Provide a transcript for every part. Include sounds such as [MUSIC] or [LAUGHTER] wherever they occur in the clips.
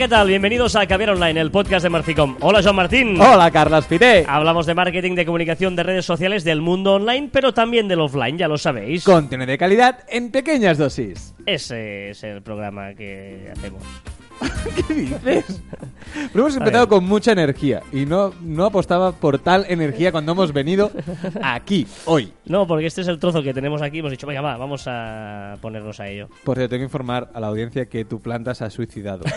¿qué tal? Bienvenidos a Caviar Online, el podcast de Marficom. Hola, Joan Martín. Hola, Carlas Fité. Hablamos de marketing, de comunicación, de redes sociales, del mundo online, pero también del offline, ya lo sabéis. Contenido de calidad en pequeñas dosis. Ese es el programa que hacemos. [LAUGHS] ¿Qué dices? Pero hemos empezado con mucha energía y no, no apostaba por tal energía cuando hemos venido aquí, hoy. No, porque este es el trozo que tenemos aquí. Hemos dicho, venga, va, vamos a ponernos a ello. Por cierto, tengo que informar a la audiencia que tu planta se ha suicidado. [LAUGHS]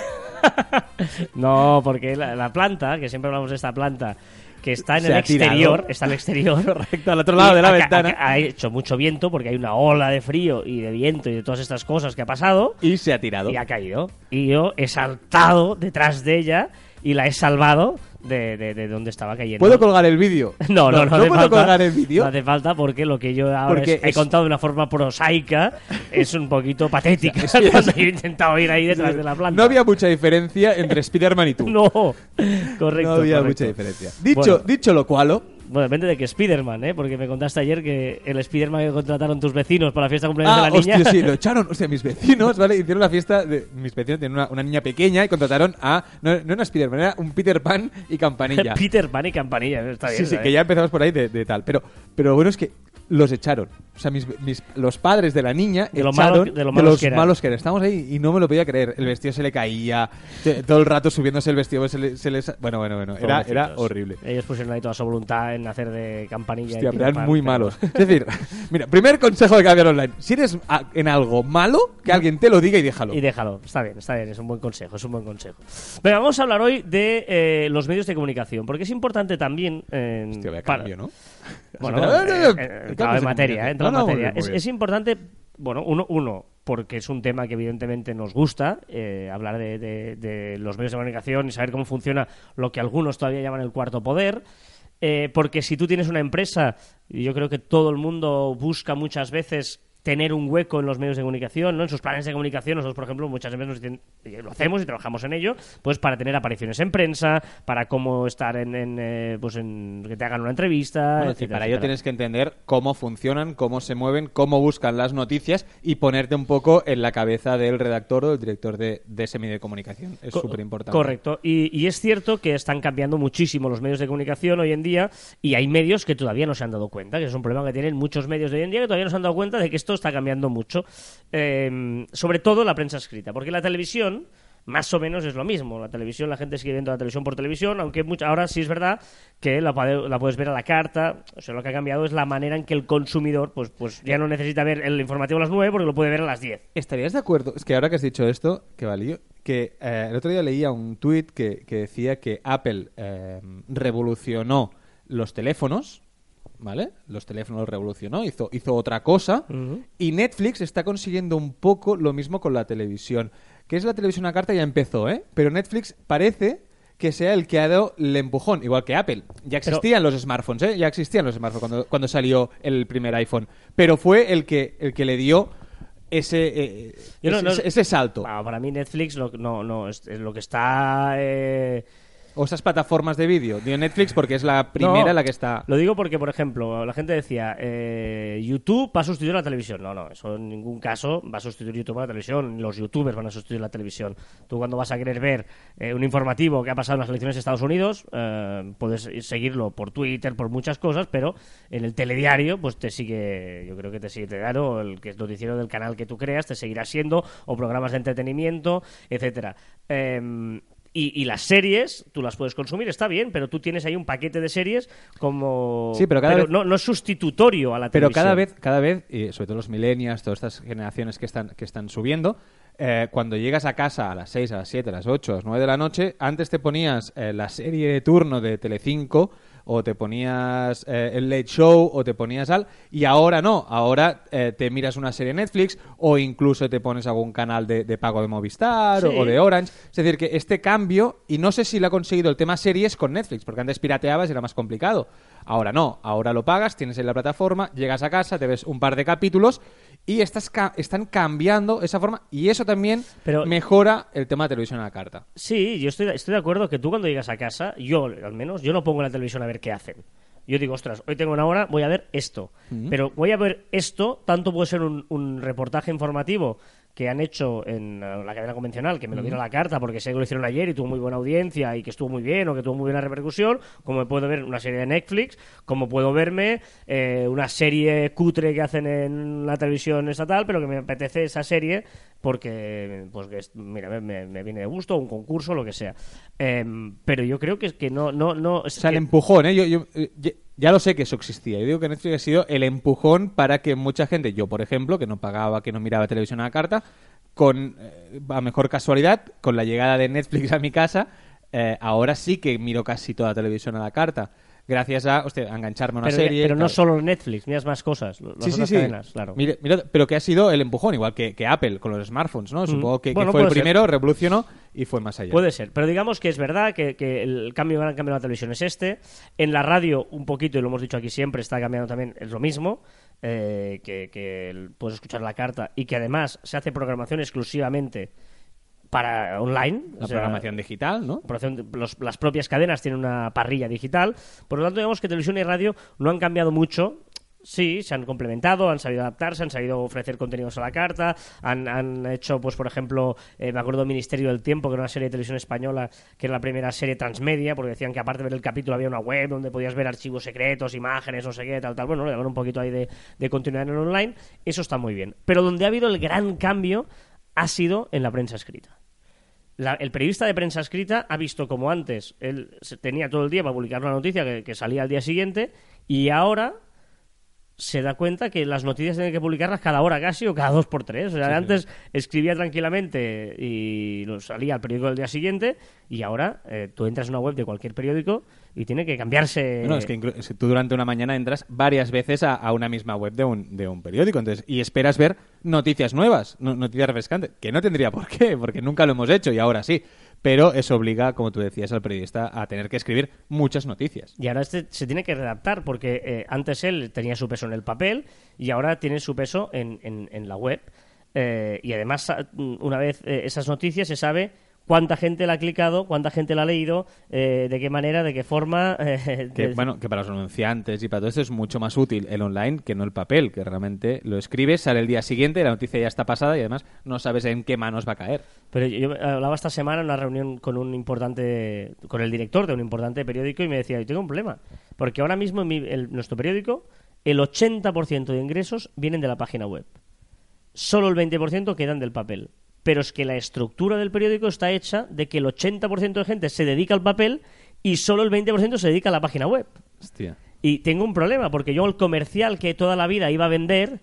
No, porque la, la planta, que siempre hablamos de esta planta, que está en Se el exterior, tirado. está al exterior. Correcto, al otro lado de la ventana. Ha hecho mucho viento porque hay una ola de frío y de viento y de todas estas cosas que ha pasado. Y se ha tirado. Y ha caído. Y yo he saltado detrás de ella y la he salvado de, de, de donde estaba cayendo. ¿Puedo colgar el vídeo? [LAUGHS] No, no, no, ¿No hace puedo falta. colgar el vídeo? No hace falta porque lo que yo ahora Porque es- he es- contado de una forma prosaica es un poquito patética. [LAUGHS] Es que- [LAUGHS] cuando yo he intentado ir ahí detrás de la planta. No había mucha diferencia entre Spider-Man y tú. No, correcto. No había correcto. mucha diferencia. Dicho, Bueno. dicho lo cual, Bueno, depende de que Spiderman, ¿eh? Porque me contaste ayer que el Spiderman que contrataron tus vecinos para la fiesta de cumpleaños Ah, de la niña. hostia, sí, lo [LAUGHS] echaron. O sea, mis vecinos, ¿vale? Hicieron la fiesta de. Mis vecinos tienen una, una niña pequeña y contrataron a. No, no era Spiderman, era un Peter Pan y [LAUGHS] campanilla. Peter Pan y Campanilla, está bien. sí, sí, ¿sabes? que ya empezamos por ahí de, de tal. Pero, pero lo bueno es que los echaron. O sea, mis, mis- los padres de la niña De lo echaron malo- de lo malos los que eran. malos que eran. Estamos ahí y no me lo podía creer. El vestido se le caía, todo el rato subiéndose el vestido. Se le- se les- bueno, bueno, bueno. Era, era horrible. Ellos pusieron ahí toda su voluntad en hacer de campanilla. Hostia, y eran Pan, muy pero- malos. Es decir, [LAUGHS] mira, primer consejo de cambiar online. Si eres a- en algo malo, que alguien te lo diga y déjalo. Y déjalo, está bien, está bien, es un buen consejo, es un buen consejo. Venga, vamos a hablar hoy de eh, los medios de comunicación, porque es importante también... eh, Hostia, vaya para- cambio, ¿no? Bueno, eh, eh, eh, cambios en materia, en materia. Es, importante, bueno, uno, uno, porque es un tema que evidentemente nos gusta, eh, hablar de, de- de los medios de comunicación y saber cómo funciona lo que algunos todavía llaman el cuarto poder. eh, porque si tú tienes una empresa, y yo creo que todo el mundo busca muchas veces tener un hueco en los medios de comunicación, ¿no? En sus planes de comunicación, nosotros, por ejemplo, muchas veces nos dicen, y lo hacemos y trabajamos en ello, pues para tener apariciones en prensa, para cómo estar en, en, eh, pues en que te hagan una entrevista, Bueno, y etcétera, para ello tienes que entender cómo funcionan, cómo se mueven, cómo buscan las noticias y ponerte un poco en la cabeza del redactor o del director de, de ese medio de comunicación. Es Co- súper importante. Correcto. Y, y es cierto que están cambiando muchísimo los medios de comunicación hoy en día y hay medios que todavía no se han dado cuenta, que es un problema que tienen muchos medios de hoy en día que todavía no se han dado cuenta de que esto está cambiando mucho. Eh, sobre todo la prensa escrita, porque la televisión más o menos es lo mismo. La televisión, la gente sigue viendo la televisión por televisión, aunque mucha- ahora sí es verdad que la puedes ver a la carta. O sea, lo que ha cambiado es la manera en que el consumidor pues, pues ya no necesita ver el informativo a las 9 porque lo puede ver a las 10. ¿Estarías de acuerdo? Es que ahora que has dicho esto, que valió, que eh, el otro día leía un tuit que, que decía que Apple eh, revolucionó los teléfonos, ¿vale? Los teléfonos los revolucionó, hizo, hizo otra cosa, y Netflix está consiguiendo un poco lo mismo con la televisión. Que es la televisión a carta ya empezó, ¿eh? Pero Netflix parece que sea el que ha dado el empujón, igual que Apple. Ya Pero- existían los smartphones, ¿eh? Ya existían los smartphones cuando, cuando salió el primer iPhone. Pero fue el que, el que le dio ese, eh, Yo ese, no- ese- ese salto. Para mí Netflix lo, no, no, es, es lo que está... eh, O esas plataformas de vídeo. Digo Netflix porque es la primera No, la que está... Lo digo porque, por ejemplo, la gente decía, eh, YouTube va a sustituir la televisión. No, no, eso en ningún caso va a sustituir YouTube a la televisión. Los youtubers van a sustituir la televisión. Tú cuando vas a querer ver eh, un informativo que ha pasado en las elecciones de Estados Unidos, eh, puedes seguirlo por Twitter, por muchas cosas, pero en el telediario, pues te sigue, yo creo que te sigue telediario, el que es noticiero del canal que tú creas, te seguirá siendo, o programas de entretenimiento, etcétera. Y, y las series, tú las puedes consumir, está bien, pero tú tienes ahí un paquete de series como... Sí, pero cada vez- no, no es sustitutorio a la Pero televisión. cada vez, cada vez, y sobre todo los millennials, todas estas generaciones que están, que están subiendo, eh, cuando llegas a casa a las 6, a las 7, a las 8, a las 9 de la noche, antes te ponías eh, la serie de turno de Telecinco o te ponías eh, el Late Show o te ponías al y ahora no, ahora eh, te miras una serie Netflix o incluso te pones algún canal de, de pago de Movistar o de Orange. Es decir, que este cambio, y no sé si lo ha conseguido el tema series con Netflix, porque antes pirateabas y era más complicado. Ahora no, ahora lo pagas, tienes en la plataforma, llegas a casa, te ves un par de capítulos y estás ca- están cambiando esa forma y eso también Pero- mejora el tema de televisión a la carta. Sí, yo estoy, estoy de acuerdo que tú cuando llegas a casa, yo al menos, yo no pongo la televisión a ver qué hacen. Yo digo, ostras, hoy tengo una hora, voy a ver esto. Pero voy a ver esto, tanto puede ser un, un reportaje informativo que han hecho en eh, la cadena convencional, que me lo dieron a la carta porque sé que lo hicieron ayer y tuvo muy buena audiencia y que estuvo muy bien o que tuvo muy buena repercusión, como puedo ver una serie de Netflix, como puedo verme eh, una serie cutre que hacen en la televisión estatal, pero que me apetece esa serie porque, pues, que es- mira, me, me- viene de gusto, un concurso, lo que sea. Em, pero yo creo que es que no... no, no O sea, el empujón, ¿eh? Yo, yo, eh, ya- lo sé que eso existía. Yo digo que Netflix ha sido el empujón para que mucha gente, yo por ejemplo, que no pagaba, que no miraba televisión a la carta, con, eh, a mejor casualidad, con la llegada de Netflix a mi casa, eh, ahora sí que miro casi toda televisión a la carta. Gracias a, hostia, engancharme a una pero, serie. pero no solo Netflix, miras más cosas, las Sí, sí, otras sí. cadenas, claro. Mira- mira- pero que ha sido el empujón, igual que, que Apple con los smartphones, ¿no? Supongo que, fue el ser. primero, revolucionó y fue más allá. Puede ser, pero digamos que es verdad que, que el cambio gran cambio en la televisión es este. En la radio, un poquito, y lo hemos dicho aquí siempre, está cambiando también, es lo mismo. eh, que, que puedes escuchar la carta y que además se hace programación exclusivamente para online. La o sea, programación digital, ¿no? los- las propias cadenas tienen una parrilla digital. Por lo tanto, digamos que televisión y radio no han cambiado mucho. Sí, se han complementado, han sabido adaptarse, han sabido ofrecer contenidos a la carta, han, han hecho, pues por ejemplo, eh, me acuerdo Ministerio del Tiempo, que era una serie de televisión española, que era la primera serie transmedia, porque decían que aparte de ver el capítulo había una web donde podías ver archivos secretos, imágenes, no sé qué, tal, tal. Bueno, le daban un poquito ahí de, de continuidad en el online. Eso está muy bien. Pero donde ha habido el gran cambio ha sido en la prensa escrita. La- el periodista de prensa escrita ha visto como antes él tenía todo el día para publicar una noticia que salía al día siguiente y ahora se da cuenta que las noticias tienen que publicarlas cada hora casi o cada dos por tres. O sea, antes escribía tranquilamente y salía al periódico del día siguiente y ahora eh, tú entras en una web de cualquier periódico y tiene que cambiarse. Bueno, es que tú durante una mañana entras varias veces a, a una misma web de un, de un periódico entonces y esperas ver noticias nuevas, no- noticias refrescantes, que no tendría por qué, porque nunca lo hemos hecho y ahora sí. Pero eso obliga, como tú decías, al periodista a tener que escribir muchas noticias. Y ahora este se tiene que readaptar porque eh, antes él tenía su peso en el papel y ahora tiene su peso en, en- en la web. Eh, y además, una vez eh, esas noticias se sabe cuánta gente la ha clicado, cuánta gente la ha leído, eh, de qué manera, de qué forma. [LAUGHS] eh, Que, de- bueno, que para los anunciantes y para todo esto es mucho más útil el online que no el papel, que realmente lo escribes, sale el día siguiente, la noticia ya está pasada y además no sabes en qué manos va a caer. Pero yo yo hablaba esta semana en una reunión con un importante, con el director de un importante periódico y me decía, yo tengo un problema, porque ahora mismo en mi- el- nuestro periódico el 80% de ingresos vienen de la página web. Solo el 20% quedan del papel. Pero es que la estructura del periódico está hecha de que el 80% de gente se dedica al papel y solo el 20% se dedica a la página web. Hostia. Y tengo un problema, porque yo el comercial que toda la vida iba a vender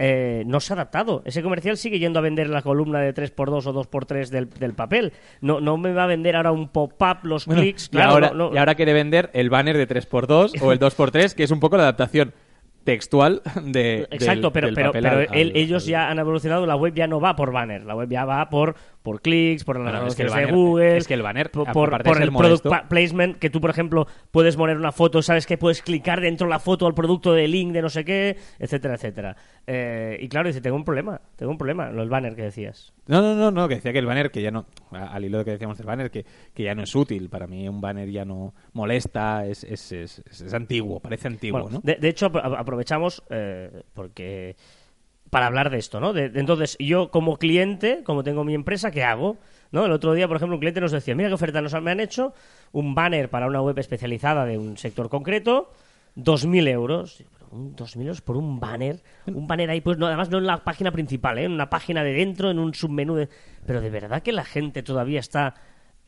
eh, no se ha adaptado. Ese comercial sigue yendo a vender la columna de 3x2 o 2x3 del, del papel. No, no me va a vender ahora un pop-up, los Bueno, clics. y, Claro, ahora, no- no- y ahora quiere vender el banner de 3x2 o el 2x3, que es un poco la adaptación textual de, Exacto, del- pero, del pero, papel pero al- él- al- ellos ya han evolucionado, la web ya no va por banner, la web ya va por, por clics, por las es que el anuncios de banner- Google, es que el banner, por, el product placement, que tú, por ejemplo, puedes poner una foto, sabes que puedes clicar dentro de la foto al producto de link de no sé qué, etcétera, etcétera. Eh, y claro, dice, tengo un problema, tengo un problema, lo del banner que decías. No, no, no, no, que decía que el banner, que ya no, al hilo de que decíamos del banner, que, que ya no es útil. Para mí un banner ya no molesta, es, es, es, antiguo, parece antiguo, Bueno, ¿no? de, de hecho, apro- aprovechamos eh, porque para hablar de esto, ¿no? De- entonces, yo como cliente, como tengo mi empresa, ¿qué hago? ¿No? El otro día, por ejemplo, un cliente nos decía, mira qué oferta nos me han hecho, un banner para una web especializada de un sector concreto, 2.000 euros. Pero un 2.000 euros por un banner. Un banner ahí, pues no, además no en la página principal, ¿eh? en una página de dentro, en un submenú. De... Pero de verdad que la gente todavía está...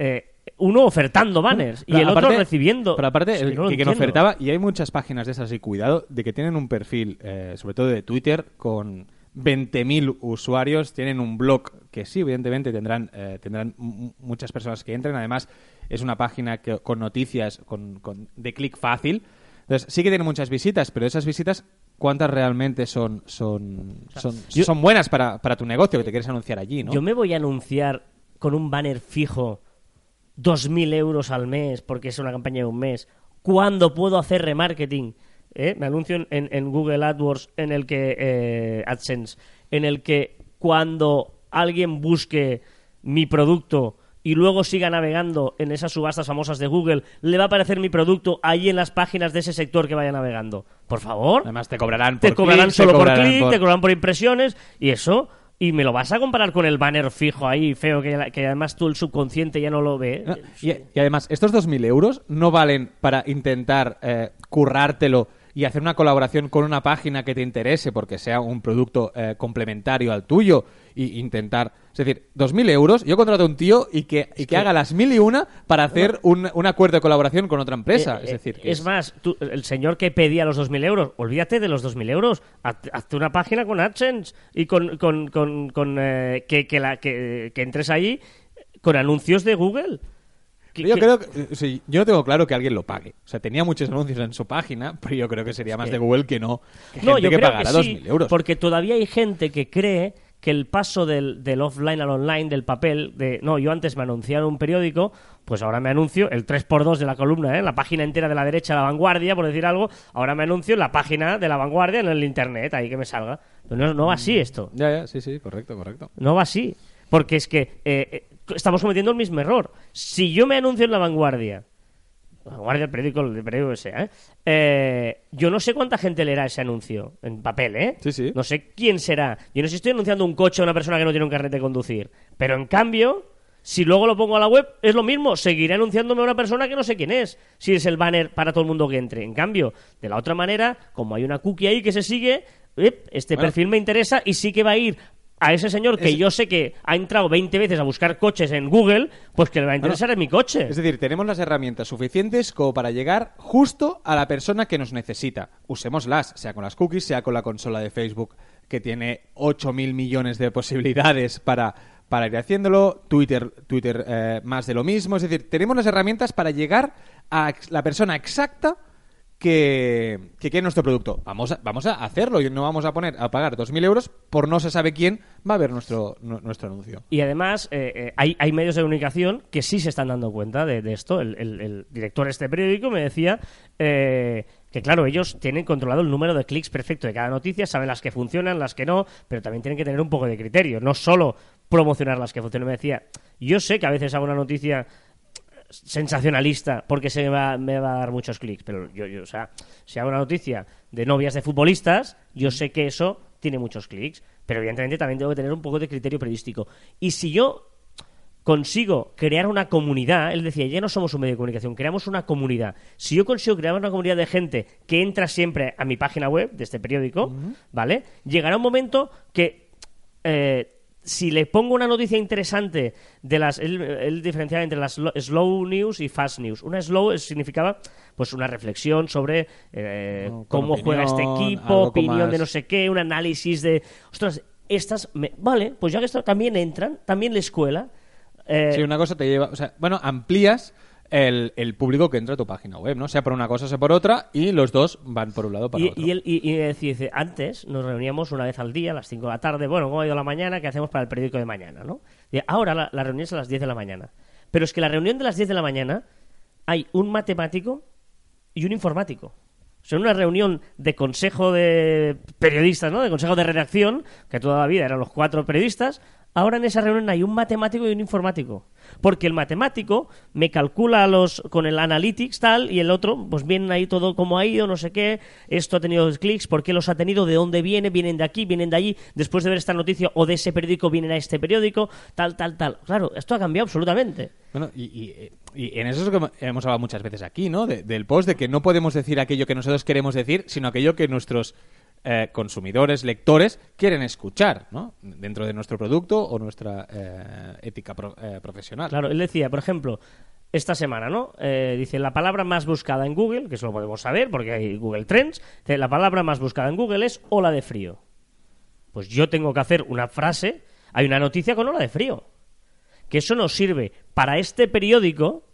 eh, uno ofertando banners y el otro recibiendo. Pero aparte, que el no que, quien entiendo. ofertaba, y hay muchas páginas de esas, y cuidado, de que tienen un perfil, eh, sobre todo de Twitter, con 20.000 usuarios, tienen un blog que sí, evidentemente tendrán, eh, tendrán muchas personas que entren. Además, es una página que, con noticias con, con- de clic fácil. Entonces, sí que tiene muchas visitas, pero esas visitas, ¿cuántas realmente son, son, son, son buenas para, para tu negocio que te quieres anunciar allí, ¿no? Yo me voy a anunciar con un banner fijo 2.000 euros al mes porque es una campaña de un mes. ¿Cuándo puedo hacer remarketing? ¿Eh? Me anuncio en, en- Google AdWords, en el que eh, AdSense, en el que cuando alguien busque mi producto y luego siga navegando en esas subastas famosas de Google, le va a aparecer mi producto ahí en las páginas de ese sector que vaya navegando. Por favor Además, te cobrarán por te cobrarán solo por cobrarán clic, te cobrarán por impresiones y eso y me lo vas a comparar con el banner fijo ahí, feo, que, además tú el subconsciente ya no lo ve. Y, y además, estos 2.000 euros no valen para intentar eh, currártelo y hacer una colaboración con una página que te interese porque sea un producto eh, complementario al tuyo y intentar... Es decir, 2.000 euros, yo contrato a un tío y que, y que, haga las mil y una para hacer un, un acuerdo de colaboración con otra empresa. Eh, es eh, decir, es más, tú- el señor que pedía los 2.000 euros, olvídate de los 2.000 euros. Haz- Hazte una página con AdSense y con, con, con, con, eh, que, que, la, que, que entres ahí con anuncios de Google. Yo creo que, eh, sí, yo no tengo claro que alguien lo pague. O sea, tenía muchos anuncios en su página, [LAUGHS] pero yo creo que sería más de Google que no. Que No, gente yo que creo pagará que sí, 2.000 euros. porque todavía hay gente que cree que el paso del, del offline al online, del papel, de no, yo antes me anunciaba en un periódico, pues ahora me anuncio el 3x2 de la columna, ¿eh? la página entera de la derecha, la vanguardia, por decir algo, ahora me anuncio en la página de la vanguardia en el internet, ahí que me salga. Pero no, no va así esto. Ya, ya, sí, sí, correcto, correcto. No va así. Porque es que eh, eh, estamos cometiendo el mismo error. Si yo me anuncio en La Vanguardia, La Vanguardia, el periódico, el periódico que sea, ¿eh? Eh, yo no sé cuánta gente leerá ese anuncio en papel, ¿eh? Sí, sí. No sé quién será. Yo no sé si estoy anunciando un coche a una persona que no tiene un carnet de conducir. Pero en cambio, si luego lo pongo a la web, es lo mismo. Seguiré anunciándome a una persona que no sé quién es. Si es el banner para todo el mundo que entre. En cambio, de la otra manera, como hay una cookie ahí que se sigue, este Bueno. perfil me interesa y sí que va a ir a ese señor que Es- yo sé que ha entrado 20 veces a buscar coches en Google, pues que le va a interesar en mi coche. Es decir, tenemos las herramientas suficientes como para llegar justo a la persona que nos necesita. Usémoslas, sea con las cookies, sea con la consola de Facebook, que tiene 8.000 millones de posibilidades para, para ir haciéndolo. Twitter, Twitter eh, más de lo mismo. Es decir, tenemos las herramientas para llegar a la persona exacta que, que quiere nuestro producto. Vamos a, vamos a hacerlo y no vamos a poner a pagar 2.000 euros por no se sabe quién va a ver nuestro, nu- nuestro anuncio. Y además, eh, eh, hay, hay medios de comunicación que sí se están dando cuenta de, esto. El director de este periódico me decía eh, que, claro, ellos tienen controlado el número de clics perfecto de cada noticia, saben las que funcionan, las que no, pero también tienen que tener un poco de criterio, no solo promocionar las que funcionan. Me decía, yo sé que a veces hago una noticia sensacionalista porque se me va, me va a dar muchos clics. Pero yo, yo, o sea, si hago una noticia de novias de futbolistas, yo sé que eso tiene muchos clics. Pero evidentemente también tengo que tener un poco de criterio periodístico. Y si yo consigo crear una comunidad, él decía, ya no somos un medio de comunicación, creamos una comunidad. Si yo consigo crear una comunidad de gente que entra siempre a mi página web de este periódico, ¿vale? Llegará un momento que eh, si le pongo una noticia interesante de las él, él diferenciaba entre las lo- slow news y fast news una slow significaba pues una reflexión sobre eh, No, cómo juega este equipo opinión más- de no sé qué un análisis de ostras estas me- vale pues ya que esto también entran también la escuela eh, Sí, una cosa te lleva. O sea, bueno, amplías el, el público que entra a tu página web, ¿no? Sea por una cosa, sea por otra, y los dos van por un lado para y, otro. y él y, dice, antes nos reuníamos una vez al día a las 5 de la tarde, bueno, ¿cómo ha ido la mañana? ¿Qué hacemos para el periódico de mañana? ¿no? Y ahora la, la reunión es a las 10 de la mañana. Pero es que la reunión de las 10 de la mañana hay un matemático y un informático. O sea, una reunión de consejo de periodistas, ¿no? De consejo de redacción, que toda la vida eran los cuatro periodistas. Ahora en esa reunión hay un matemático y un informático. Porque el matemático me calcula los con el analytics tal y el otro, pues vienen ahí todo como ha ido, no sé qué, esto ha tenido clics, por qué los ha tenido, de dónde viene, vienen de aquí, vienen de allí, después de ver esta noticia o de ese periódico vienen a este periódico, tal, tal, tal. Claro, esto ha cambiado absolutamente. Bueno, y, y- y en eso es lo que hemos hablado muchas veces aquí, ¿no? De- del post, de que no podemos decir aquello que nosotros queremos decir, sino aquello que nuestros eh, consumidores, lectores, quieren escuchar, ¿no? Dentro de nuestro producto o nuestra eh, ética pro- eh, profesional. Claro, él decía, por ejemplo, esta semana, ¿no? Dice la palabra más buscada en Google, que eso lo podemos saber porque hay Google Trends, dice, la palabra más buscada en Google es ola de frío. Pues yo tengo que hacer una frase, hay una noticia con ola de frío. Que eso nos sirve para este periódico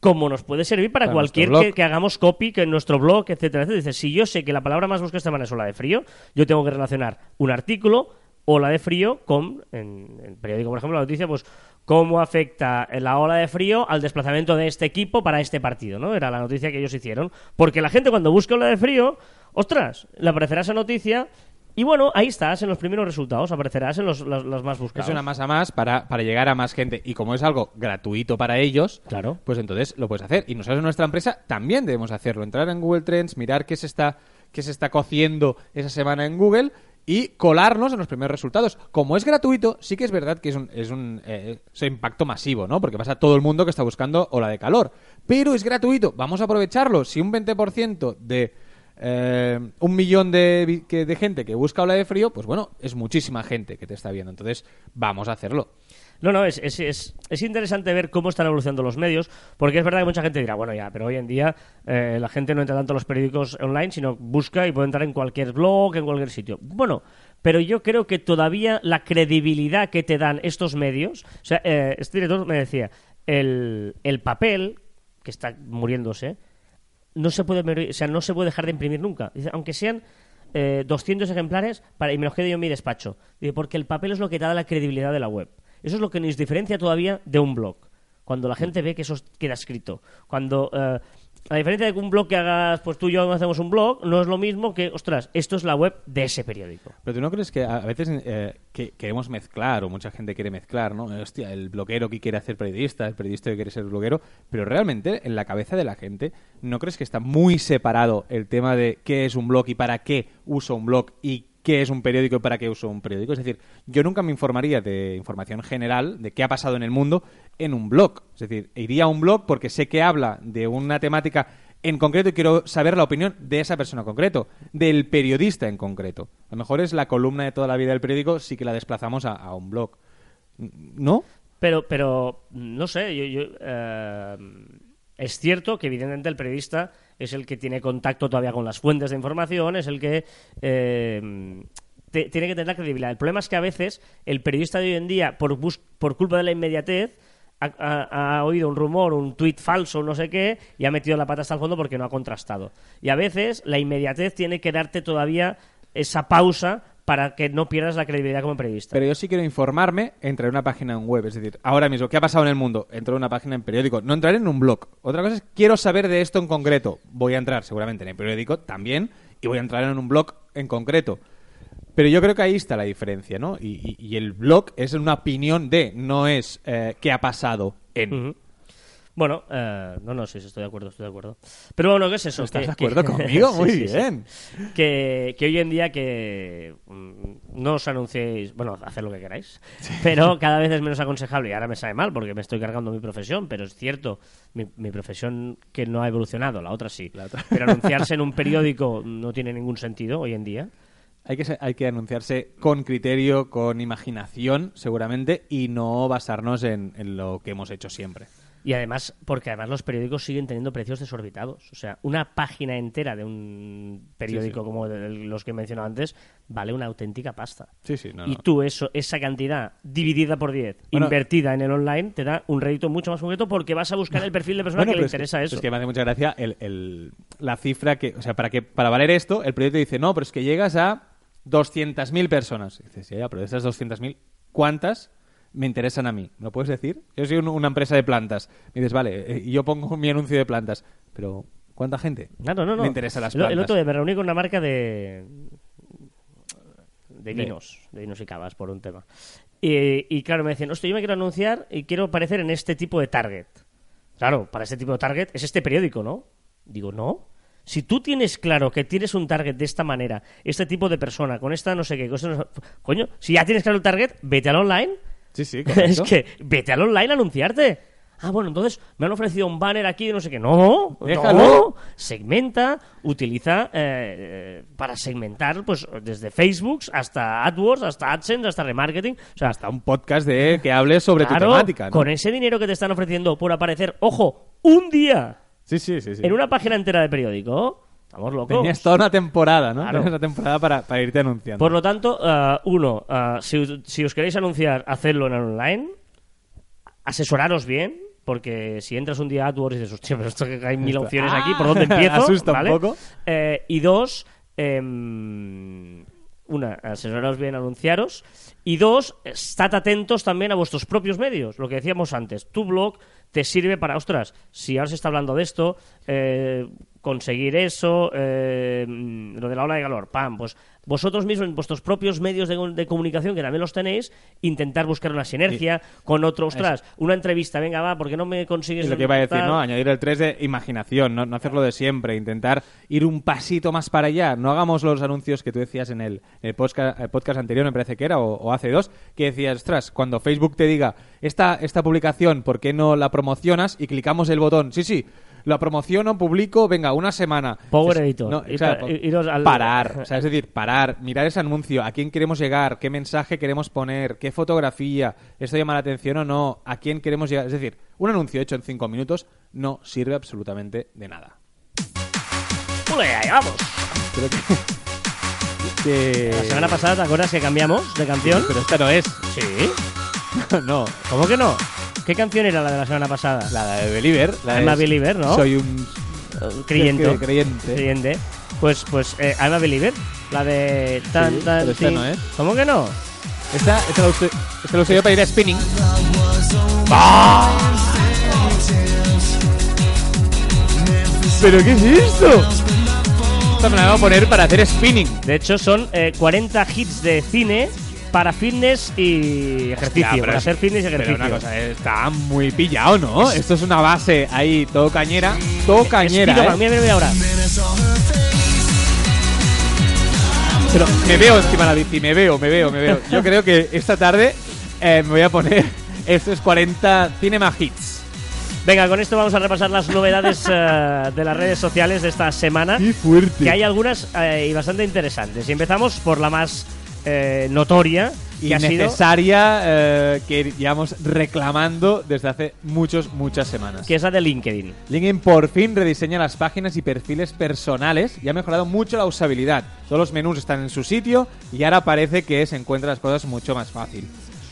como nos puede servir para, Para cualquier que hagamos copy, que en nuestro blog, etcétera, etcétera. Dice, si yo sé que la palabra más buscada esta semana es ola de frío, yo tengo que relacionar un artículo, ola de frío, con, en el periódico, por ejemplo, la noticia, pues, cómo afecta la ola de frío al desplazamiento de este equipo para este partido, ¿no? Era la noticia que ellos hicieron. Porque la gente cuando busca ola de frío, ostras, le aparecerá esa noticia y bueno, ahí estás, en los primeros resultados, aparecerás en los, los- los más buscados. Es una masa más para, para llegar a más gente. Y como es algo gratuito para ellos, Claro. pues entonces lo puedes hacer. Y nosotros en nuestra empresa también debemos hacerlo. Entrar en Google Trends, mirar qué se está, qué se está cociendo esa semana en Google y colarnos en los primeros resultados. Como es gratuito, sí que es verdad que es un, es un eh, es impacto masivo, ¿no? Porque pasa a todo el mundo que está buscando ola de calor. Pero es gratuito, vamos a aprovecharlo. Si un 20% de eh, un millón de, gente que busca ola de frío, pues bueno, es muchísima gente que te está viendo. Entonces, vamos a hacerlo. No, no, es, es, es, es interesante ver cómo están evolucionando los medios, porque es verdad que mucha gente dirá, bueno, ya, pero hoy en día eh, la gente no entra tanto a los periódicos online, sino busca y puede entrar en cualquier blog, en cualquier sitio. Bueno, pero yo creo que todavía la credibilidad que te dan estos medios, o sea, eh, este director me decía, el, el papel, que está muriéndose, no se puede o sea, no se puede dejar de imprimir nunca. Dice, aunque sean eh, 200 ejemplares para, y me los quede yo en mi despacho. Dice, porque el papel es lo que da la credibilidad de la web. Eso es lo que nos diferencia todavía de un blog. Cuando la gente ve que eso queda escrito. Cuando eh, a diferencia de que un blog que hagas, pues tú y yo hacemos un blog, no es lo mismo que, ostras, esto es la web de ese periódico. Pero tú no crees que a veces eh, que queremos mezclar, o mucha gente quiere mezclar, ¿no? Hostia, el bloguero que quiere hacer periodista, el periodista que quiere ser bloguero, pero realmente en la cabeza de la gente, ¿no crees que está muy separado el tema de qué es un blog y para qué uso un blog y qué es un periódico y para qué uso un periódico? Es decir, yo nunca me informaría de información general, de qué ha pasado en el mundo, en un blog. Es decir, iría a un blog porque sé que habla de una temática en concreto y quiero saber la opinión de esa persona en concreto, del periodista en concreto. A lo mejor es la columna de toda la vida del periódico, sí que la desplazamos a, un blog. ¿No? Pero, pero no sé, yo, eh, es cierto que evidentemente el periodista es el que tiene contacto todavía con las fuentes de información, es el que eh, tiene que tener la credibilidad. El problema es que a veces el periodista de hoy en día, por, bus- por culpa de la inmediatez, ha, ha- ha oído un rumor, un tuit falso, no sé qué, y ha metido la pata hasta el fondo porque no ha contrastado. Y a veces la inmediatez tiene que darte todavía esa pausa para que no pierdas la credibilidad como periodista. Pero yo sí quiero informarme, entrar en una página en web. Es decir, ahora mismo, ¿qué ha pasado en el mundo? Entro en una página en periódico. No entraré en un blog. Otra cosa es, quiero saber de esto en concreto. Voy a entrar seguramente en el periódico también y voy a entrar en un blog en concreto. Pero yo creo que ahí está la diferencia, ¿no? Y, y- y el blog es una opinión de, no es eh, qué ha pasado en. Bueno, eh, no, no, sí, estoy de acuerdo, estoy de acuerdo. Pero bueno, ¿qué es eso? ¿Estás Que- de acuerdo [LAUGHS] que- conmigo? Sí, Muy sí, sí. bien. Que, que hoy en día que mm, no os anunciéis, bueno, haced lo que queráis, pero cada vez es menos aconsejable y ahora me sabe mal porque me estoy cargando mi profesión, pero es cierto, mi, mi profesión que no ha evolucionado, la otra sí. Pero anunciarse en un periódico no tiene ningún sentido hoy en día. Hay que, hay que anunciarse con criterio, con imaginación, seguramente, y no basarnos en, en lo que hemos hecho siempre. Y además, porque además los periódicos siguen teniendo precios desorbitados. O sea, una página entera de un periódico Sí, sí. como los que he mencionado antes vale una auténtica pasta. Sí, sí, no, y tú eso, esa cantidad dividida por 10, Bueno- invertida en el online, te da un rédito mucho más concreto porque vas a buscar el perfil de persona Bueno, que le pero es interesa eso. Es que me hace mucha gracia el, el- la cifra que, o sea, para que para valer esto, el proyecto dice, no, pero es que llegas a 200.000 personas. Y dices, ya, ya, pero de esas 200.000, ¿cuántas me interesan a mí? ¿Me lo puedes decir? Yo soy un- una empresa de plantas. Y dices, vale, eh, y yo pongo mi anuncio de plantas, pero ¿cuánta gente Claro, no, no. le interesa las El- plantas? El otro día me reuní con una marca de de vinos, de vinos y cavas por un tema. Y, y claro, me decían, hostia, yo me quiero anunciar y quiero aparecer en este tipo de target. Claro, para este tipo de target es este periódico, ¿no? Digo, no. Si tú tienes claro que tienes un target de esta manera, este tipo de persona, con esta no sé qué, con no sé- coño, si ya tienes claro el target, vete al online. Sí, sí, [LAUGHS] es correcto. que vete al online a anunciarte. Ah, bueno, entonces me han ofrecido un banner aquí de no sé qué. No, Déjalo. no. Segmenta, utiliza eh, eh, para segmentar, pues desde Facebook hasta AdWords, hasta AdSense, hasta remarketing. O sea, Hasta un podcast de que hable sobre claro, tu temática, ¿no? con ese dinero que te están ofreciendo por aparecer, ojo, un día Sí, sí, sí. sí. en una página entera de periódico, estamos locos. Tenías toda una temporada, ¿no? Claro. Tenías una temporada para, para irte anunciando. Por lo tanto, eh, uno, eh, si, os- si os queréis anunciar, hacedlo en el online, asesoraros bien, porque si entras un día a AdWords y dices, hostia, pero esto que hay mil opciones ¡Ah! aquí, ¿por dónde empiezo? [LAUGHS] Asusta un ¿Vale? poco. Eh, y dos, em, una, asesoraros bien, anunciaros. Y dos, estad atentos también a vuestros propios medios. Lo que decíamos antes, tu blog te sirve para, ostras, si ahora se está hablando de esto, eh, conseguir eso, eh, lo de la ola de calor, pam, pues vosotros mismos, en vuestros propios medios de, de comunicación, que también los tenéis, intentar buscar una sinergia con otro. Ostras, una entrevista, venga, va, porque no me consigues. Es lo que iba a decir? ¿no? Añadir el 3 de imaginación, ¿no? no hacerlo de siempre, intentar ir un pasito más para allá. No hagamos los anuncios que tú decías en el, el podcast, el podcast anterior, me parece que era, o, o hace dos, que decías, ostras, cuando Facebook te diga, esta, esta publicación, ¿por qué no la promocionas? Y clicamos el botón, sí, sí. La promociono, publico, venga, una semana. Power editor. no, Ir- claro, iros al- Parar, o sea, es decir, parar, mirar ese anuncio, a quién queremos llegar, qué mensaje queremos poner, qué fotografía, esto llama la atención o no, a quién queremos llegar. Es decir, un anuncio hecho en cinco minutos no sirve absolutamente de nada. ¡Ule, ahí vamos! Creo que... [LAUGHS] que- La semana pasada, ¿te acuerdas que cambiamos de canción? Pero esta no es. Sí. [LAUGHS] no, ¿Cómo que no? ¿Qué canción era la de la semana pasada? la de Believer. La I'm a Believer, ¿no? Soy un Eh, Creyento. cre- creyente. Creyente. Pues, pues, eh, I'm a Believer. La de tan, Sí, tan, pero esta no es. ¿Cómo que no? Esta, esta la usé, esta la usé yo para ir a spinning. ¿Pero qué es esto? Esta me la voy a poner para hacer spinning. De hecho, son eh, 40 hits de cine para fitness y ejercicio. Para es- hacer fitness y Pero ejercicio. una cosa, está muy pillado, ¿no? Esto es una base ahí, todo cañera. Todo cañera, ¿eh? mira, mira, mira ahora. Pero me veo encima de la bici, me veo, me veo, me veo. Yo creo que esta tarde eh, me voy a poner [LAUGHS] estos 40 Cinema Hits. Venga, con esto vamos a repasar las novedades eh, de las redes sociales de esta semana. fuerte! Que hay algunas eh, y bastante interesantes. Y empezamos por la más eh, notoria, y necesaria eh, que llevamos reclamando desde hace muchos, muchas semanas. que es la de LinkedIn. LinkedIn por fin rediseña las páginas y perfiles personales y ha mejorado mucho la usabilidad. Todos los menús están en su sitio y ahora parece que se encuentran las cosas mucho más fácil.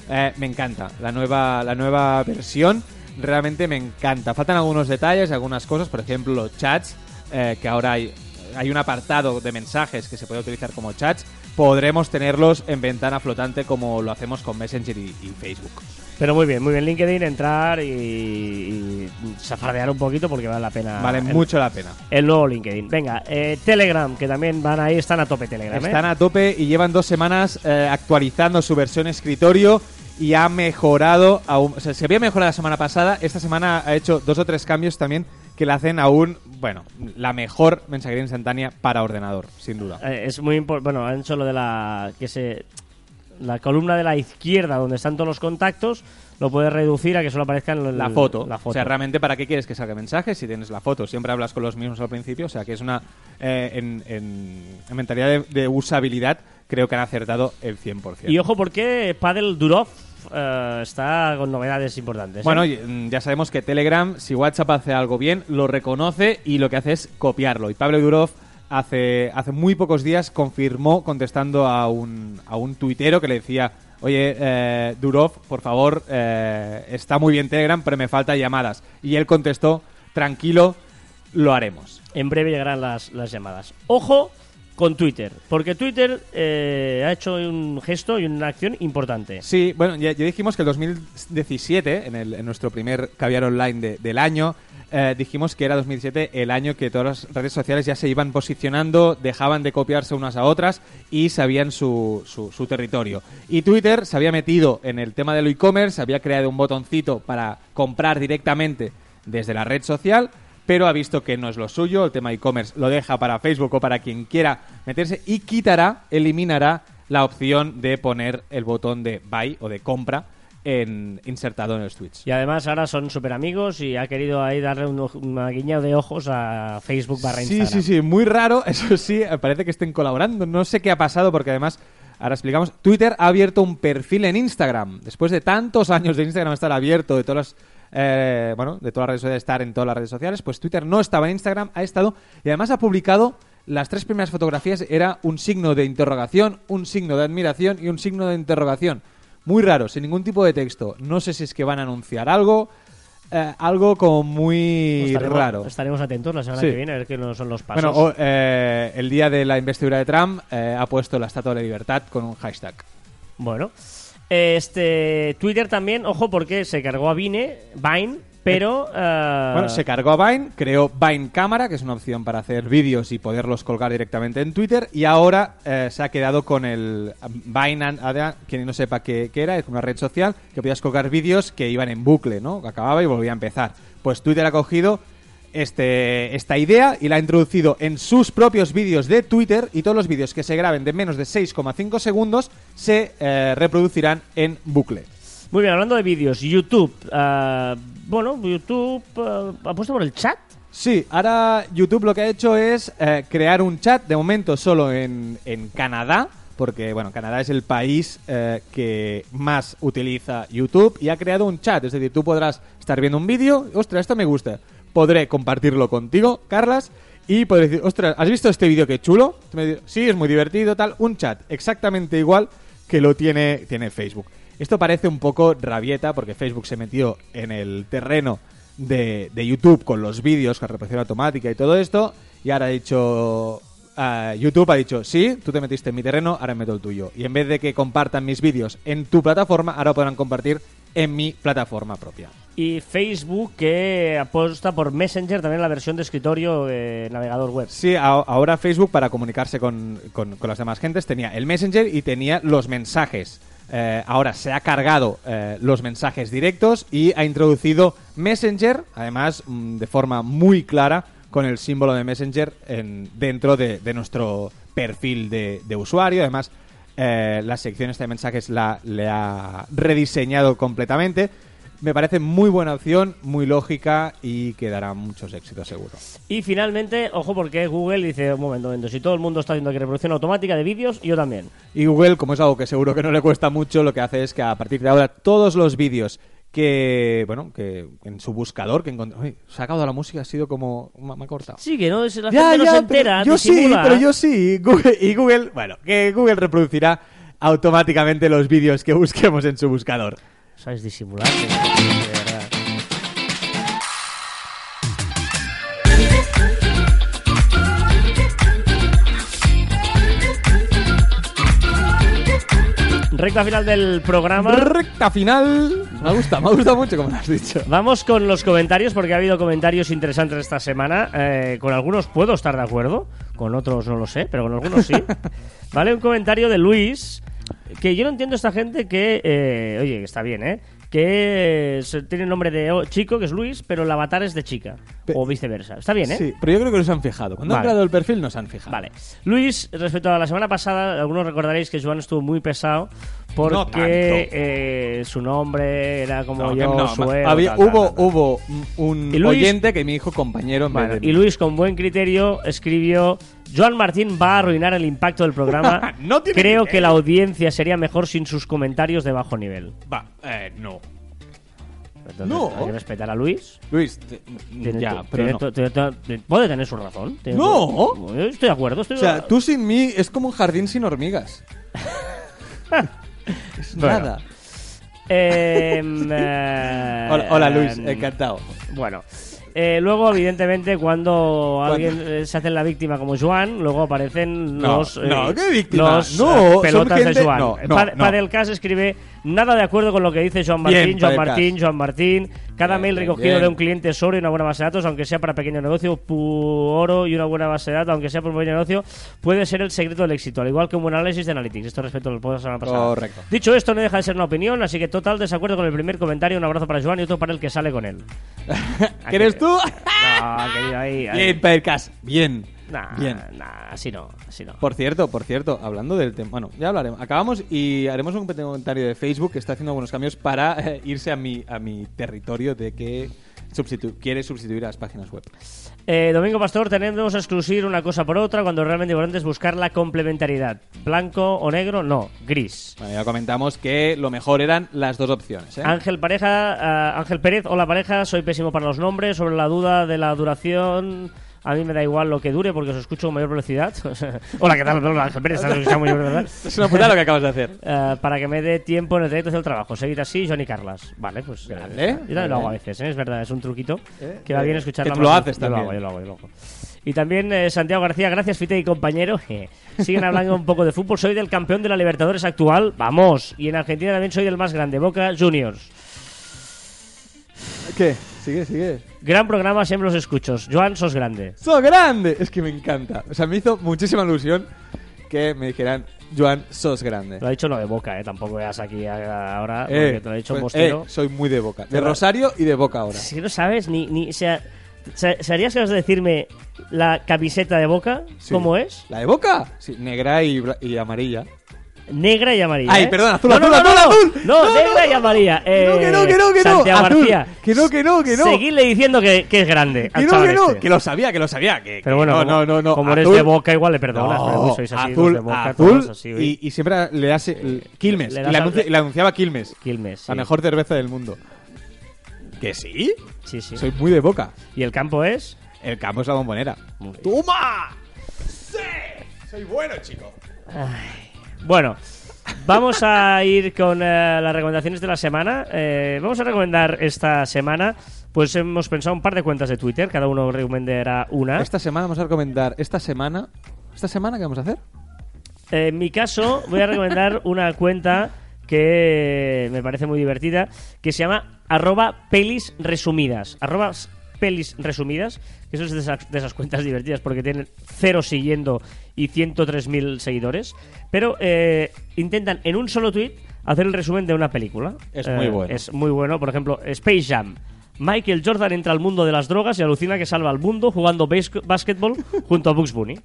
Eh, me encanta la nueva, la nueva versión. Realmente me encanta. Faltan algunos detalles, algunas cosas, por ejemplo, los chats, eh, que ahora hay, hay un apartado de mensajes que se puede utilizar como chats. Podremos tenerlos en ventana flotante como lo hacemos con Messenger y, y Facebook. Pero muy bien, muy bien. LinkedIn, entrar y, y zafardear un poquito porque vale la pena. Vale el, mucho la pena. el nuevo LinkedIn. Venga, eh, Telegram, que también van ahí, están a tope Telegram. ¿eh? Están a tope y llevan dos semanas eh, actualizando su versión escritorio y ha mejorado aún. O sea, se había mejorado la semana pasada. Esta semana ha hecho dos o tres cambios también que la hacen aún, bueno, la mejor mensajería instantánea para ordenador, sin duda. Eh, es muy importante. Bueno, han hecho lo de la. que se. La columna de la izquierda, donde están todos los contactos, lo puedes reducir a que solo aparezca en La foto. La foto. O sea, realmente, ¿para qué quieres que salga mensaje si tienes la foto? Siempre hablas con los mismos al principio. O sea, que es una. eh, en, en- en mentalidad de, de usabilidad, creo que han acertado el 100%. y ojo, porque Paddle Durov eh, está con novedades importantes. ¿eh? Bueno, mm, ya sabemos que Telegram, si WhatsApp hace algo bien, lo reconoce y lo que hace es copiarlo. Y Pablo Durov hace, hace muy pocos días confirmó contestando a un, a un tuitero que le decía, oye, eh, Durov, por favor, eh, está muy bien Telegram, pero me faltan llamadas. Y él contestó, tranquilo, lo haremos. En breve llegarán las, las llamadas. Ojo con Twitter, porque Twitter eh, ha hecho un gesto y una acción importante. Sí, bueno, ya, ya dijimos que el 2017, en, el- en nuestro primer caviar online de- del año, eh, dijimos que era 2017 el año que todas las redes sociales ya se iban posicionando, dejaban de copiarse unas a otras y sabían su, su, su territorio. Y Twitter se había metido en el tema del e-commerce, había creado un botoncito para comprar directamente desde la red social, pero ha visto que no es lo suyo, el tema e-commerce lo deja para Facebook o para quien quiera meterse y quitará, eliminará la opción de poner el botón de buy o de compra en, insertado en el Switch. Y además ahora son súper amigos y ha querido ahí darle un, una guiña de ojos a Facebook barra Sí, Instagram. sí, sí, muy raro, [LAUGHS] eso sí, parece que estén colaborando, no sé qué ha pasado porque además, ahora explicamos, Twitter ha abierto un perfil en Instagram, después de tantos años de Instagram estar abierto, de todas las, eh, bueno, de todas las redes sociales, estar en todas las redes sociales, pues Twitter no estaba en Instagram, ha estado, y además ha publicado, las tres primeras fotografías era un signo de interrogación, un signo de admiración y un signo de interrogación. Muy raro, sin ningún tipo de texto. No sé si es que van a anunciar algo, eh, algo como muy Estaremos, raro. estaremos atentos la semana Sí. que viene a ver qué son los pasos. Bueno, o- eh, el día de la investidura de Trump eh, ha puesto la Estatua de la Libertad con un hashtag. Bueno, este Twitter también, ojo, porque se cargó a Vine, Vine pero... eh, Bueno, se cargó a Vine, creó Vine Cámara, que es una opción para hacer vídeos y poderlos colgar directamente en Twitter, y ahora eh, se ha quedado con el Vine, and- quien no sepa qué, qué era, es una red social que podías colgar vídeos que iban en bucle, ¿no? Acababa y volvía a empezar. Pues Twitter ha cogido este, esta idea y la ha introducido en sus propios vídeos de Twitter y todos los vídeos que se graben de menos de 6,5 segundos se eh, reproducirán en bucle. Muy bien, hablando de vídeos, YouTube. eh, bueno, YouTube eh, apuesta por el chat. Sí, ahora YouTube lo que ha hecho es eh, crear un chat, de momento solo en, en Canadá, porque bueno, Canadá es el país eh, que más utiliza YouTube y ha creado un chat, es decir, tú podrás estar viendo un vídeo, ostras, esto me gusta, podré compartirlo contigo, Carlas, y podré decir, ostras, ¿has visto este vídeo que chulo? Sí, es muy divertido, tal, un chat exactamente igual que lo tiene, tiene Facebook. Esto parece un poco rabieta porque Facebook se metió en el terreno de, de YouTube con los vídeos, con reproducción automática y todo esto, y ahora ha dicho... ah, YouTube ha dicho, sí, tú te metiste en mi terreno, ahora meto el tuyo. Y en vez de que compartan mis vídeos en tu plataforma, ahora podrán compartir en mi plataforma propia. Y Facebook que apuesta por Messenger, también la versión de escritorio de navegador web. Sí, ahora Facebook para comunicarse con, con- las demás gentes tenía el Messenger y tenía los mensajes. Eh, ahora se ha cargado eh, los mensajes directos y ha introducido Messenger, además mm, de forma muy clara, con el símbolo de Messenger en- dentro de, nuestro perfil de, usuario. Además, eh, la sección esta de mensajes la, le ha rediseñado completamente. Me parece muy buena opción, muy lógica y que dará muchos éxitos seguro. Y finalmente, ojo porque Google dice, un momento, un momento, si todo el mundo está haciendo aquí reproducción automática de vídeos, yo también. Y Google, como es algo que seguro que no le cuesta mucho, lo que hace es que a partir de ahora todos los vídeos que, bueno, que en su buscador que encontró... Acabado la música, ha sido como... Me, ha cortado. Sí, que no, es- la gente no se entera, yo sí, pero yo sí. Google- y Google, bueno, que Google reproducirá automáticamente los vídeos que busquemos en su buscador. Sabes disimular, de verdad. Recta final del programa. Recta final. Me gusta, me gusta mucho como lo has dicho. Vamos con los comentarios porque ha habido comentarios interesantes esta semana. Eh, con algunos puedo estar de acuerdo, con otros no lo sé, pero con algunos sí. [LAUGHS] vale, un comentario de Luis que yo no entiendo a esta gente que, eh, oye, que está bien, ¿eh? Que se- tiene nombre de chico, que es Luis, pero el avatar es de chica. Pe- o viceversa. Está bien, ¿eh? Sí, pero yo creo que nos han fijado. Cuando han Vale. creado el perfil nos han fijado. Vale. Luis, respecto a la semana pasada, algunos recordaréis que Joan estuvo muy pesado No porque eh, su nombre era como No, yo, no, su ma- ego, había- tal, hubo, tal, tal. hubo un Luis- oyente que me dijo compañero en Bueno, y. Luis, con buen criterio, escribió: Joan Martín va a arruinar el impacto del programa. [LAUGHS] No tiene Creo que la audiencia sería mejor sin sus comentarios de bajo nivel. Va, eh, no. Entonces, No. Hay que respetar a Luis. Luis, te- ya, pero no. puede tener su razón. No. estoy de acuerdo. Estoy O sea, tú sin mí es como un jardín sin hormigas. [LAUGHS] [LAUGHS] Bueno. nada. Em, [LAUGHS] eh, Hola, hola, Luis, encantado. Bueno. Eh, luego, evidentemente, cuando alguien eh, se hace la víctima como Joan, luego aparecen No, los. no, ¿qué víctima? Los No, pelotas gente- de Joan. no, no, Pa- no. Escribe: Nada de acuerdo con lo que dice Joan Martín, Bien, Joan. Martín, Joan Martín. Cada Bien, mail recogido bien. de un cliente es oro y una buena base de datos, aunque sea para pequeño negocio, pu- oro y una buena base de datos, aunque sea por un pequeño negocio, puede ser el secreto del éxito, al igual que un buen análisis de Analytics. Esto respecto de la semana pasada. Correcto. Dicho esto, no deja de ser una opinión, así que total desacuerdo con el primer comentario. Un abrazo para Joan y otro para el que sale con él. [LAUGHS] ¿Qué eres tú? [LAUGHS] No, querido, ahí. ahí. Bien, Percas. Bien. Nah, Bien. nah, así no, así no. Por cierto, por cierto, hablando del tema. Bueno, ya hablaremos. Acabamos y haremos un comentario de Facebook que está haciendo algunos cambios para eh, irse a mi, a mi territorio de que substitu- quiere sustituir a las páginas web. Eh, Domingo Pastor, tenemos a excluir una cosa por otra cuando realmente importante es buscar la complementariedad. Blanco o negro, no, gris. Bueno, ya comentamos que lo mejor eran las dos opciones. ¿eh? Ángel Pareja, ah, Ángel Pérez, hola pareja, soy pésimo para los nombres. Sobre la duda de la duración, a mí me da igual lo que dure porque os escucho con mayor velocidad. [LAUGHS] hola, ¿qué tal? [LAUGHS] Es una putada lo que acabas de hacer. [LAUGHS] Eh, para que me dé tiempo en el trayecto hacia el trabajo. Seguir así, Johnny Carlas. Vale, pues. eh, Vale, yo también lo hago a veces, ¿eh? es verdad, es un truquito Eh, que va eh, bien escuchar que tú lo más- haces yo lo también. hago, yo lo hago, yo lo hago. Y también eh, Santiago García, gracias Fite y compañero. Eh, Siguen hablando un poco de fútbol. Soy del campeón de la Libertadores actual. Vamos. Y en Argentina también soy del más grande, Boca Juniors. ¿Qué? Sigue, sigue. Gran programa, siempre los escuchos. Joan, sos grande. ¡Sos grande! Es que me encanta. O sea, me hizo muchísima ilusión que me dijeran, Joan, sos grande. Lo ha dicho no de boca, ¿eh? Tampoco veas aquí ahora, Eh, porque te lo ha dicho pues, Mostero. eh, soy muy de boca. De Rosario y de boca ahora. Si no sabes ni... ni o sea, ¿Serías capaz de decirme la camiseta de boca? Sí. ¿Cómo es? ¿La de boca? Sí, negra y, y amarilla. Negra y amarilla. Ay, ¿eh? perdón, azul, no, azul, no, no, azul, no, azul. No, No, negra no. y amarilla. Que no, Eh, que no, que no, que no. Santiago Azul. García. Que no, que no, que no. Seguidle diciendo que, que es grande. Que no, que no, este. que lo sabía, que lo sabía. Que, Pero bueno, no, como, no, no, no. como eres de boca, igual le perdonas. no, pero sois así, azul, de boca, azul así, y, uy. y siempre le hace Quilmes. le anuncia- anunciaba Quilmes. Quilmes, sí. La mejor cerveza del mundo. ¿Que sí? Sí, sí. Soy muy de boca. ¿Y el campo es? El campo es la bombonera. ¡Toma! ¡Sí! Soy bueno, chico. Bueno, vamos a ir con eh, las recomendaciones de la semana. Eh, vamos a recomendar esta semana, pues hemos pensado un par de cuentas de Twitter, cada uno recomendará una. Esta semana vamos a recomendar. Esta semana. ¿Esta semana qué vamos a hacer? Eh, en mi caso, voy a recomendar [LAUGHS] una cuenta que me parece muy divertida, que se llama arroba pelis resumidas. Arroba pelis resumidas, que eso es de esas, de esas cuentas divertidas porque tienen cero siguiendo y 103.000 seguidores, pero eh, intentan en un solo tweet hacer el resumen de una película. Es Eh, muy bueno. Es muy bueno, por ejemplo, Space Jam. Michael Jordan entra al mundo de las drogas y alucina que salva al mundo jugando básquetbol [LAUGHS] junto a Bugs Bunny.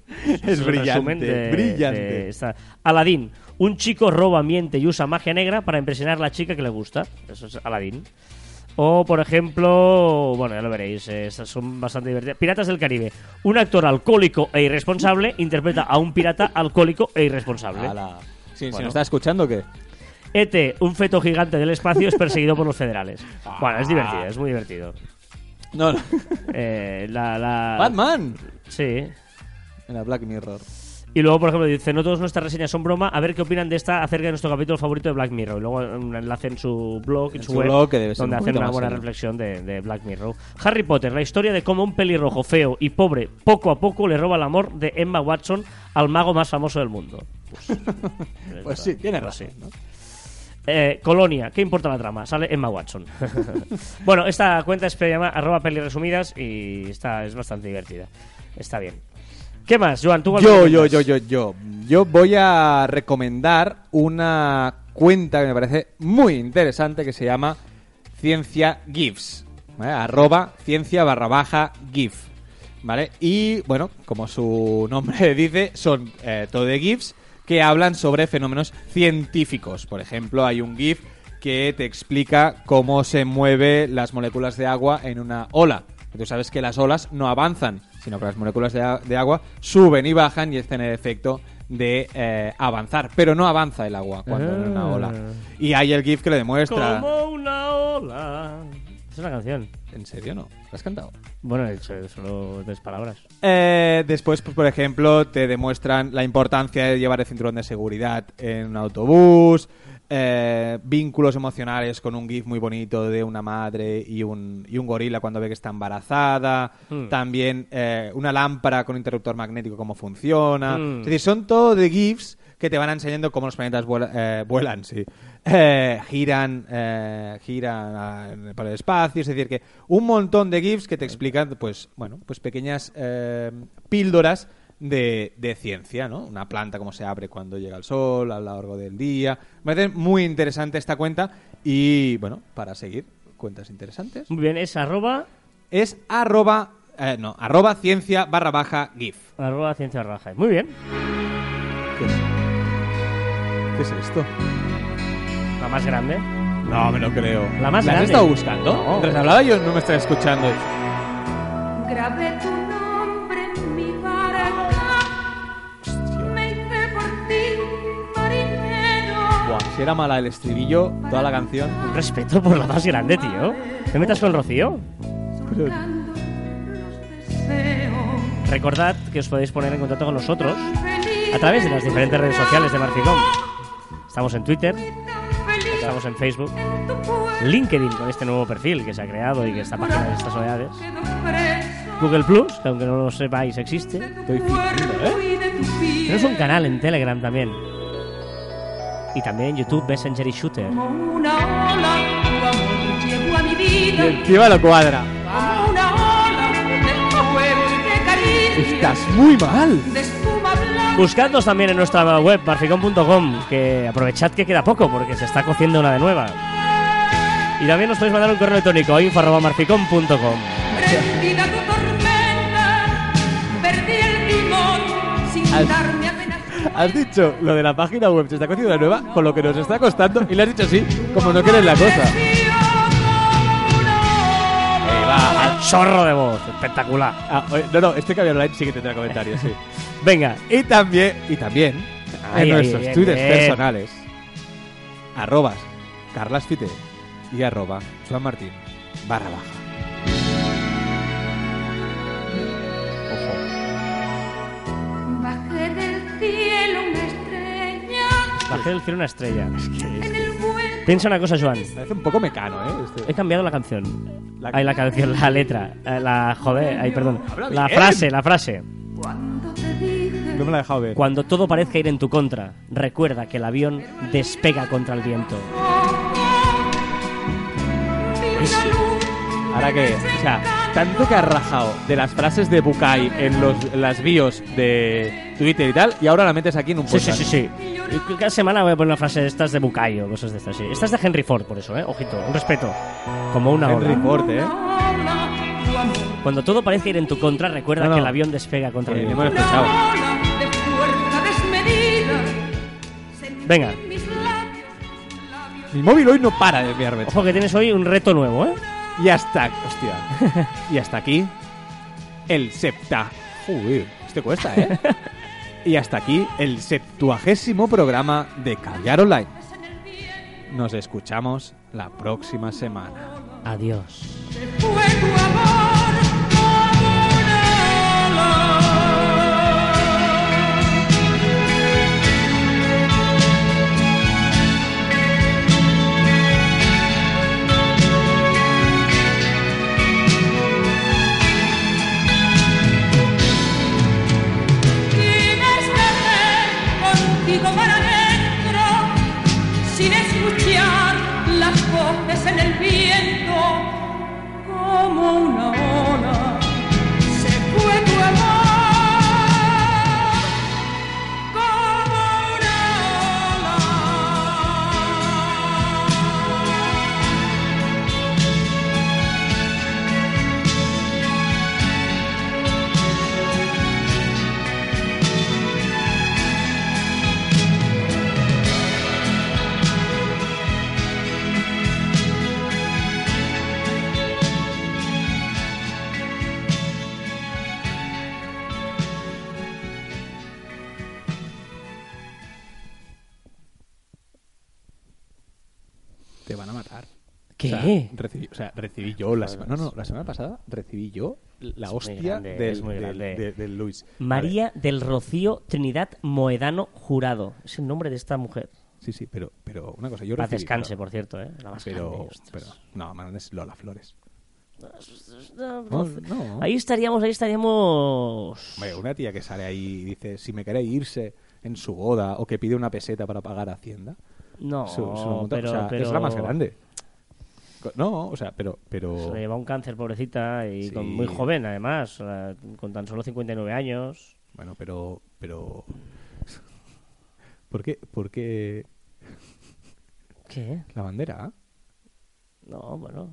Es un brillante, de- brillante. de esta- Aladdin. Un chico roba, miente y usa magia negra para impresionar a la chica que le gusta. Eso es Aladdin. O, por ejemplo, bueno, ya lo veréis, estas son bastante divertidas. Piratas del Caribe. Un actor alcohólico e irresponsable interpreta a un pirata alcohólico e irresponsable. Ala. Sí, ¿Se Bueno. nos está escuchando o qué? ET, un feto gigante del espacio, es perseguido por los federales. Ah. Bueno, es divertido, es muy divertido. No, no. Eh, la, la- Batman. Sí. En la Black Mirror. Y luego, por ejemplo, dice, no todas nuestras reseñas son broma, a ver qué opinan de esta acerca de nuestro capítulo favorito de Black Mirror. Y luego un enlace en su blog, en, En su, web, blog, que debe ser donde un hacen una buena serio. reflexión de, de Black Mirror. Harry Potter, la historia de cómo un pelirrojo feo y pobre, poco a poco, le roba el amor de Emma Watson al mago más famoso del mundo. Pues, [LAUGHS] Pues sí, tiene pues razón. sí. Eh, Colonia, ¿qué importa la trama? Sale Emma Watson. [LAUGHS] bueno, esta cuenta es- arroba peliresumidas y está, es bastante divertida. Está bien. ¿Qué más, Joan? ¿Tú Yo, yo, yo, yo, yo. Yo voy a recomendar una cuenta que me parece muy interesante que se llama Ciencia GIFs. ¿vale? Arroba ciencia barra baja GIF. ¿Vale? Y bueno, como su nombre [LAUGHS] dice, son eh, todo de GIFs que hablan sobre fenómenos científicos. Por ejemplo, hay un GIF que te explica cómo se mueven las moléculas de agua en una ola. Tú sabes que las olas no avanzan, sino que las moléculas de, agua suben y bajan y hacen el efecto de eh, avanzar. Pero no avanza el agua cuando en una Ah. ola. Y hay el GIF que lo demuestra. Como una ola. Es una canción. ¿En serio no? ¿Lo has cantado? Bueno, he dicho solo tres palabras. Eh, después, pues, por ejemplo, te demuestran la importancia de llevar el cinturón de seguridad en un autobús, eh, vínculos emocionales con un GIF muy bonito de una madre y un, y un gorila cuando ve que está embarazada, Hmm. también eh, una lámpara con interruptor magnético, cómo funciona. Hmm. Es decir, son todo de GIFs que te van enseñando cómo los planetas vuela- eh, vuelan, sí. Eh, giran, eh, giran por el espacio, es decir, que un montón de GIFs que te explican, pues, bueno, pues pequeñas píldoras de, de ciencia, ¿no? Una planta cómo se abre cuando llega el sol, a lo largo del día. Me parece muy interesante esta cuenta y, bueno, para seguir cuentas interesantes, Muy bien, es arroba, es arroba, eh, no, arroba ciencia barra baja GIF. arroba ciencia raja. Muy bien. ¿Qué es? ¿Qué es esto? La más grande. No, me lo creo. La más ¿La has grande. estado buscando? No. Mientras hablaba yo no me estaba escuchando. Grabé tu si era mala el estribillo, toda la canción. Un respeto por la más grande, tío. ¿Te metas con Rocío? Recordad que os podéis poner en contacto con nosotros a través de las diferentes redes sociales de Marficom. Estamos en Twitter, estamos en Facebook. LinkedIn con este nuevo perfil que se ha creado y que está página de estas preso Google Plus, que aunque no lo sepáis existe. Estoy ¿eh? Tenemos un canal en Telegram también. Y también en YouTube Messenger y Shooter. Como una ola, tu amor Llevo a mi Y vida encima lo cuadra. como una ola de fuego y de. Estás muy mal. Buscadnos también en nuestra web, marficón.com, que aprovechad que queda poco, porque se está cociendo una de nueva. Y también nos podéis mandar un correo electrónico a info.marficón.com. Prendida tu tormenta, perdí el timón sin Has- darme apenas. Has dicho lo de la página web, se está cociendo la nueva, con lo que nos está costando, y le has dicho así, como no quieres la cosa. Ahí va, al chorro de voz, espectacular. Ah, oye, no, no, este cambio online sí que tendrá comentarios, sí. Venga, Y también, y también, en nuestros twitters bien. personales, arrobas carlasfite y arroba Juan Martín barra baja. Bajé del cielo una estrella. en el vuelo. Piensa una cosa, Joan. Parece un poco mecano, ¿eh? Este- He cambiado la canción. La- Ay, la canción, la letra. Eh, La joder, ay, perdón. Habla La bien. frase, la frase. Cuando te dije No me la he dejado ver. Cuando todo parezca ir en tu contra, recuerda que el avión despega contra el viento. luz Ahora que, o sea, tanto que has rajado de las frases de Bukai en los, en las bios de Twitter y tal, y ahora la metes aquí en un Sí, sí, podcast. sí, sí. Y Cada semana voy a poner una frase de estas de Bucayo, cosas de estas, sí. Esta es de Henry Ford, por eso, ¿eh? Ojito, un respeto. Como una Henry ola. Ford, ¿eh? Cuando todo parezca ir en tu contra, recuerda No, no. que el avión despega contra el Eh, viento. escuchado. Venga. Mi móvil hoy no para de enviarme. Ojo que tienes hoy un reto nuevo, ¿eh? Y hasta, hostia. y hasta aquí el septa. Joder, este cuesta, ¿eh? y hasta aquí el septuagésimo programa de Caviar Online. Nos escuchamos la próxima semana. Adiós. Como una recibí, yo la semana. No, no, la semana pasada recibí yo la Es hostia grande, del, del- grande. de- del Luis. María del Rocío Trinidad Moedano Jurado. Es el nombre de esta mujer. Sí, sí, pero, pero una cosa. Yo recibí. descanse, pero, por cierto, ¿eh? La más pero, grande, pero- no, man, es Lola Flores. No, No. Ahí estaríamos, ahí estaríamos. Hombre, una tía que sale ahí y dice si me queréis irse en su boda o que pide una peseta para pagar Hacienda. No, lo monta- pero, o sea, pero es la más grande. No, o sea, pero, pero Se le lleva un cáncer, pobrecita, y Sí. con, muy joven, además, con tan solo 59 años. bueno, pero, pero, [LAUGHS] ¿por qué, por qué ¿Qué? la bandera? No, bueno.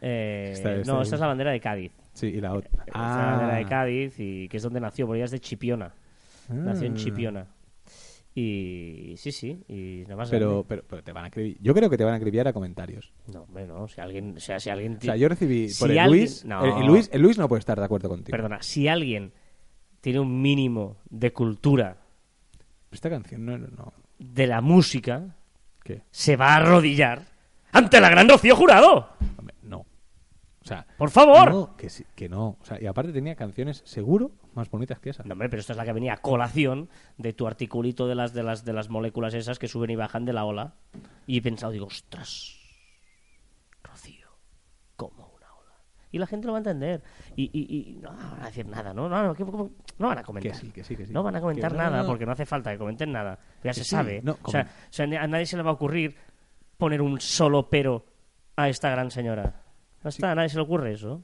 Eh, Está- está no, bien. esta es la bandera de Cádiz. Sí, y la otra. Esta es la bandera de Cádiz, y que es donde nació, porque ella es de Chipiona. Nació en Ah. Chipiona. Y sí, sí, y nada más Pero, pero, pero te van a escribir. Yo creo que te van a escribir a comentarios. No, hombre, no, si alguien, o sea, si alguien... O sea, yo recibí Si por el alguien- Luis, No. el, el Luis. El Luis no puede estar de acuerdo contigo. Perdona, si alguien tiene un mínimo de cultura Esta canción no, no. de la música, ¿Qué? se va a arrodillar ante la gran Rocío Jurado. No. O sea, Por favor. No, no, que, sí- que no. O sea, y aparte tenía canciones seguro más bonitas que esa. hombre, pero esta es la que venía a colación de tu articulito de las, de las, de las moléculas esas que suben y bajan de la ola. Y he pensado, digo, ostras, Rocío, como una ola. Y la gente lo va a entender. Y, y, y no van a decir nada, ¿no? No, no, no van a comentar. Que sí, que sí, que sí. No van a comentar Que no, nada no, no. porque no hace falta que comenten nada. Ya se sí, sabe. no, o, sea, como- o sea, a nadie se le va a ocurrir poner un solo pero a esta gran señora. No está, a nadie se le ocurre eso.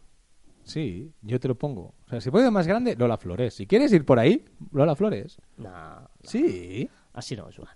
Sí, yo te lo pongo. O sea, si puedo más grande, Lola Flores. Si quieres ir por ahí, Lola Flores. No, Sí. así no, Joan.